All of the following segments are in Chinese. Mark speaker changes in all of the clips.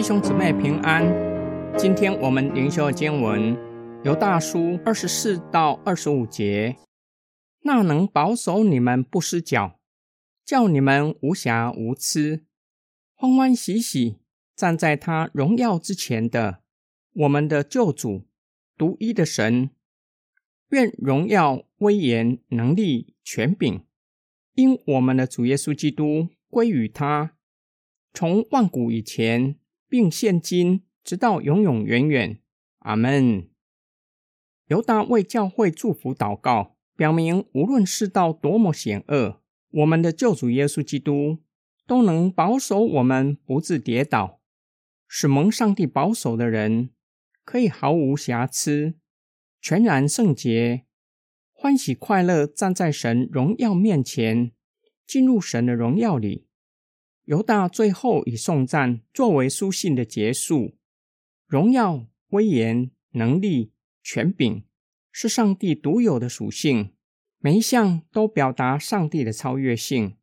Speaker 1: 弟兄姊妹平安。今天我们灵修的经文由大书二十四到二十五节。那能保守你们不失脚，叫你们无瑕无疵，欢欢喜喜站在他荣耀之前的我们的救主，独一的神，愿荣耀、威严、能力、权柄，因我们的主耶稣基督归于他，从万古以前。并现今，直到永永远远。阿门。犹大为教会祝福祷告，表明无论世道多么险恶，我们的救主耶稣基督都能保守我们不致跌倒，使蒙上帝保守的人可以毫无瑕疵、全然圣洁、欢喜快乐站在神荣耀面前，进入神的荣耀里。犹大最后以颂赞作为书信的结束。荣耀、威严、能力、权柄是上帝独有的属性，每一项都表达上帝的超越性。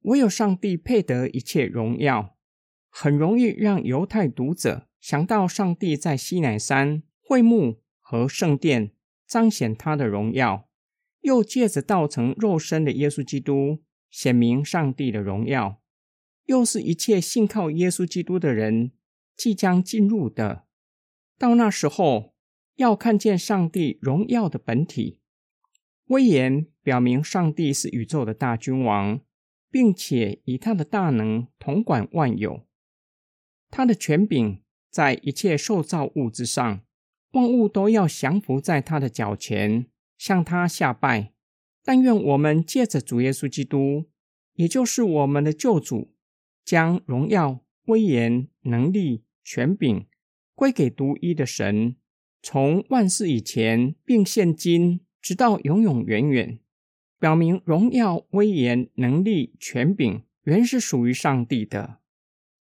Speaker 1: 唯有上帝配得一切荣耀，很容易让犹太读者想到上帝在西乃山会幕和圣殿彰显他的荣耀，又借着道成肉身的耶稣基督显明上帝的荣耀。又是一切信靠耶稣基督的人即将进入的。到那时候，要看见上帝荣耀的本体，威严表明上帝是宇宙的大君王，并且以他的大能统管万有。他的权柄在一切受造物之上，万物都要降服在他的脚前，向他下拜。但愿我们借着主耶稣基督，也就是我们的救主。将荣耀、威严、能力、权柄归给独一的神，从万世以前，并现今，直到永永远远，表明荣耀、威严、能力、权柄原是属于上帝的。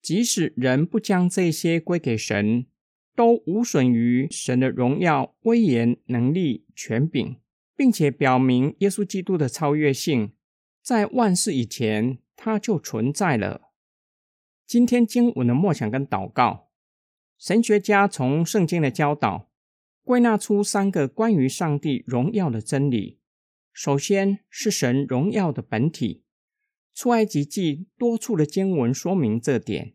Speaker 1: 即使人不将这些归给神，都无损于神的荣耀、威严、能力、权柄，并且表明耶稣基督的超越性，在万世以前他就存在了。今天经文的默想跟祷告，神学家从圣经的教导归纳出三个关于上帝荣耀的真理。首先是神荣耀的本体，出埃及记多处的经文说明这点。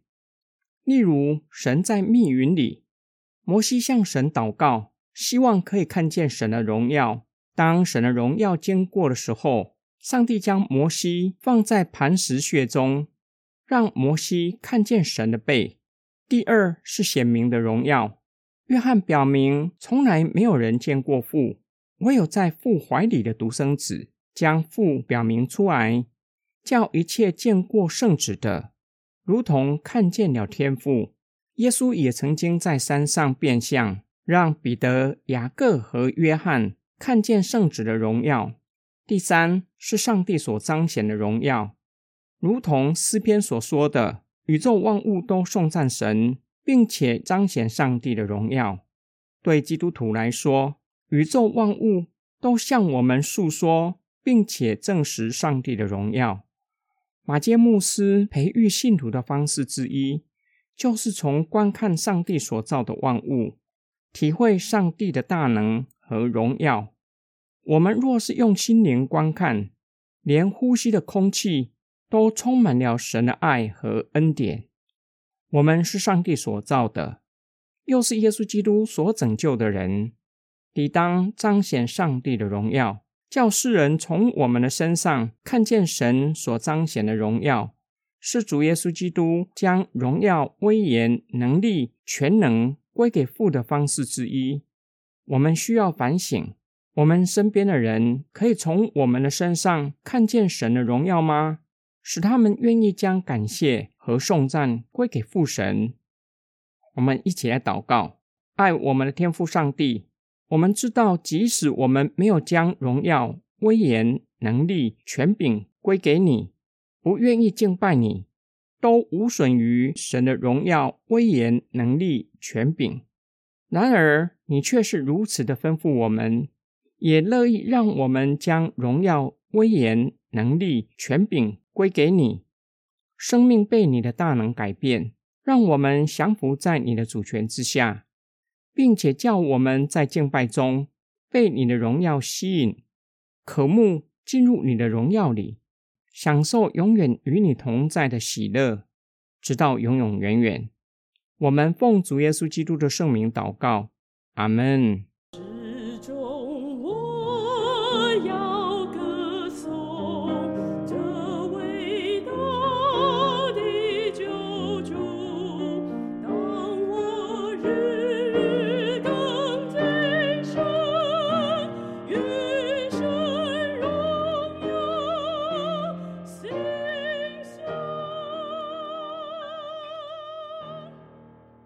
Speaker 1: 例如，神在密云里，摩西向神祷告，希望可以看见神的荣耀。当神的荣耀经过的时候，上帝将摩西放在磐石穴中。让摩西看见神的背。第二是显明的荣耀。约翰表明，从来没有人见过父，唯有在父怀里的独生子将父表明出来，叫一切见过圣子的，如同看见了天父。耶稣也曾经在山上变相，让彼得、雅各和约翰看见圣子的荣耀。第三是上帝所彰显的荣耀。如同诗篇所说的，宇宙万物都颂赞神，并且彰显上帝的荣耀。对基督徒来说，宇宙万物都向我们诉说，并且证实上帝的荣耀。马街牧师培育信徒的方式之一，就是从观看上帝所造的万物，体会上帝的大能和荣耀。我们若是用心灵观看，连呼吸的空气。都充满了神的爱和恩典。我们是上帝所造的，又是耶稣基督所拯救的人，理当彰显上帝的荣耀，叫世人从我们的身上看见神所彰显的荣耀，是主耶稣基督将荣耀、威严、能力、全能归给父的方式之一。我们需要反省：我们身边的人可以从我们的身上看见神的荣耀吗？使他们愿意将感谢和颂赞归给父神。我们一起来祷告：爱我们的天父上帝。我们知道，即使我们没有将荣耀、威严、能力、权柄归给你，不愿意敬拜你，都无损于神的荣耀、威严、能力、权柄。然而，你却是如此的吩咐我们，也乐意让我们将荣耀、威严、能力、权柄。归给你，生命被你的大能改变，让我们降服在你的主权之下，并且叫我们在敬拜中被你的荣耀吸引，渴慕进入你的荣耀里，享受永远与你同在的喜乐，直到永永远远。我们奉主耶稣基督的圣名祷告，阿门。